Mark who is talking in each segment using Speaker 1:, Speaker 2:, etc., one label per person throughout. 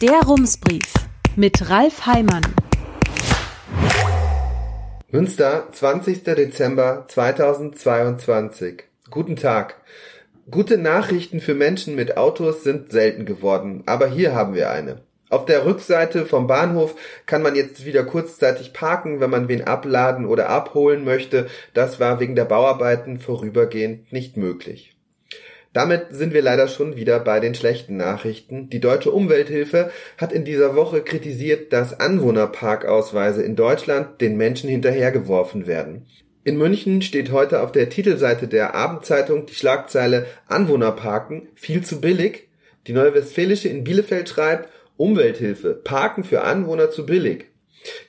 Speaker 1: Der Rumsbrief mit Ralf Heimann.
Speaker 2: Münster, 20. Dezember 2022. Guten Tag. Gute Nachrichten für Menschen mit Autos sind selten geworden, aber hier haben wir eine. Auf der Rückseite vom Bahnhof kann man jetzt wieder kurzzeitig parken, wenn man wen abladen oder abholen möchte. Das war wegen der Bauarbeiten vorübergehend nicht möglich. Damit sind wir leider schon wieder bei den schlechten Nachrichten. Die Deutsche Umwelthilfe hat in dieser Woche kritisiert, dass Anwohnerparkausweise in Deutschland den Menschen hinterhergeworfen werden. In München steht heute auf der Titelseite der Abendzeitung die Schlagzeile Anwohnerparken viel zu billig. Die Neue Westfälische in Bielefeld schreibt Umwelthilfe, Parken für Anwohner zu billig.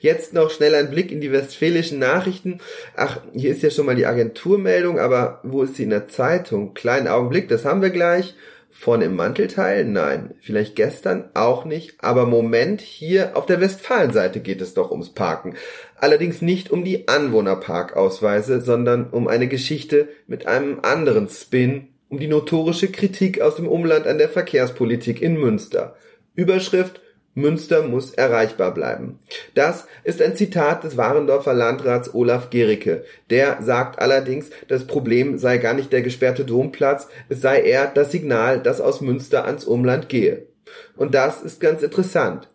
Speaker 2: Jetzt noch schnell ein Blick in die westfälischen Nachrichten. Ach, hier ist ja schon mal die Agenturmeldung, aber wo ist sie in der Zeitung? Kleinen Augenblick, das haben wir gleich. Vorne im Mantelteil? Nein. Vielleicht gestern? Auch nicht. Aber Moment, hier auf der Westfalenseite geht es doch ums Parken. Allerdings nicht um die Anwohnerparkausweise, sondern um eine Geschichte mit einem anderen Spin, um die notorische Kritik aus dem Umland an der Verkehrspolitik in Münster. Überschrift Münster muss erreichbar bleiben. Das ist ein Zitat des Warendorfer Landrats Olaf Gericke. Der sagt allerdings, das Problem sei gar nicht der gesperrte Domplatz, es sei eher das Signal, das aus Münster ans Umland gehe. Und das ist ganz interessant.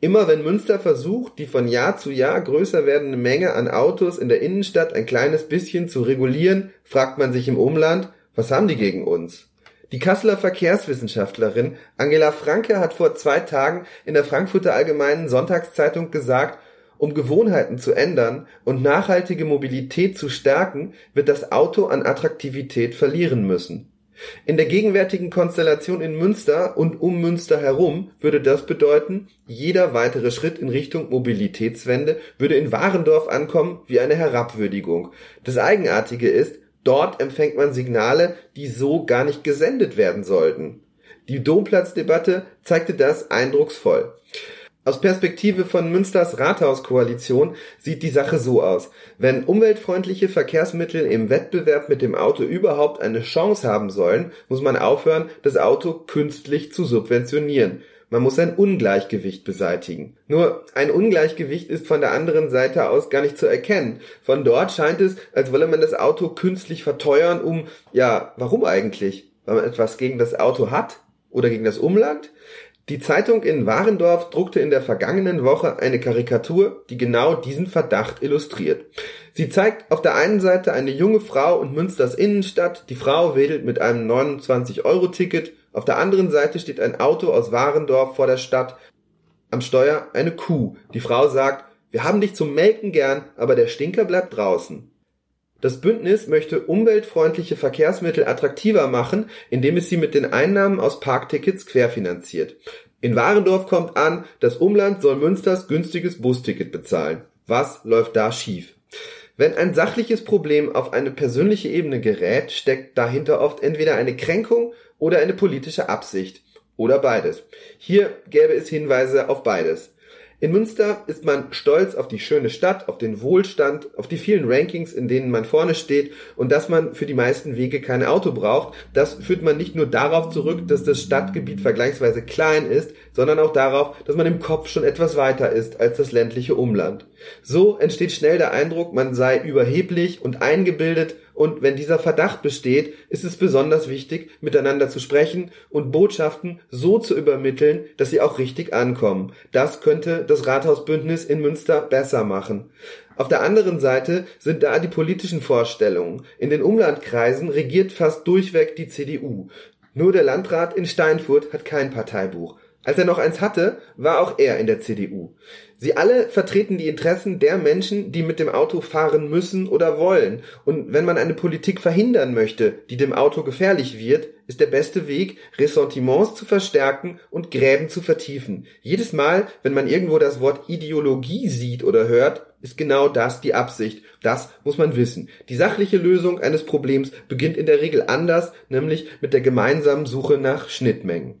Speaker 2: Immer wenn Münster versucht, die von Jahr zu Jahr größer werdende Menge an Autos in der Innenstadt ein kleines bisschen zu regulieren, fragt man sich im Umland, was haben die gegen uns? Die Kasseler Verkehrswissenschaftlerin Angela Franke hat vor zwei Tagen in der Frankfurter Allgemeinen Sonntagszeitung gesagt, um Gewohnheiten zu ändern und nachhaltige Mobilität zu stärken, wird das Auto an Attraktivität verlieren müssen. In der gegenwärtigen Konstellation in Münster und um Münster herum würde das bedeuten, jeder weitere Schritt in Richtung Mobilitätswende würde in Warendorf ankommen wie eine Herabwürdigung. Das Eigenartige ist, Dort empfängt man Signale, die so gar nicht gesendet werden sollten. Die Domplatzdebatte zeigte das eindrucksvoll. Aus Perspektive von Münsters Rathauskoalition sieht die Sache so aus. Wenn umweltfreundliche Verkehrsmittel im Wettbewerb mit dem Auto überhaupt eine Chance haben sollen, muss man aufhören, das Auto künstlich zu subventionieren. Man muss ein Ungleichgewicht beseitigen. Nur ein Ungleichgewicht ist von der anderen Seite aus gar nicht zu erkennen. Von dort scheint es, als wolle man das Auto künstlich verteuern, um, ja, warum eigentlich? Weil man etwas gegen das Auto hat? Oder gegen das Umland? Die Zeitung in Warendorf druckte in der vergangenen Woche eine Karikatur, die genau diesen Verdacht illustriert. Sie zeigt auf der einen Seite eine junge Frau und Münsters Innenstadt. Die Frau wedelt mit einem 29-Euro-Ticket auf der anderen Seite steht ein Auto aus Warendorf vor der Stadt. Am Steuer eine Kuh. Die Frau sagt, wir haben dich zum Melken gern, aber der Stinker bleibt draußen. Das Bündnis möchte umweltfreundliche Verkehrsmittel attraktiver machen, indem es sie mit den Einnahmen aus Parktickets querfinanziert. In Warendorf kommt an, das Umland soll Münsters günstiges Busticket bezahlen. Was läuft da schief? Wenn ein sachliches Problem auf eine persönliche Ebene gerät, steckt dahinter oft entweder eine Kränkung oder eine politische Absicht. Oder beides. Hier gäbe es Hinweise auf beides. In Münster ist man stolz auf die schöne Stadt, auf den Wohlstand, auf die vielen Rankings, in denen man vorne steht und dass man für die meisten Wege kein Auto braucht. Das führt man nicht nur darauf zurück, dass das Stadtgebiet vergleichsweise klein ist, sondern auch darauf, dass man im Kopf schon etwas weiter ist als das ländliche Umland. So entsteht schnell der Eindruck, man sei überheblich und eingebildet und wenn dieser Verdacht besteht, ist es besonders wichtig, miteinander zu sprechen und Botschaften so zu übermitteln, dass sie auch richtig ankommen. Das könnte das Rathausbündnis in Münster besser machen. Auf der anderen Seite sind da die politischen Vorstellungen. In den Umlandkreisen regiert fast durchweg die CDU. Nur der Landrat in Steinfurt hat kein Parteibuch. Als er noch eins hatte, war auch er in der CDU. Sie alle vertreten die Interessen der Menschen, die mit dem Auto fahren müssen oder wollen. Und wenn man eine Politik verhindern möchte, die dem Auto gefährlich wird, ist der beste Weg, Ressentiments zu verstärken und Gräben zu vertiefen. Jedes Mal, wenn man irgendwo das Wort Ideologie sieht oder hört, ist genau das die Absicht. Das muss man wissen. Die sachliche Lösung eines Problems beginnt in der Regel anders, nämlich mit der gemeinsamen Suche nach Schnittmengen.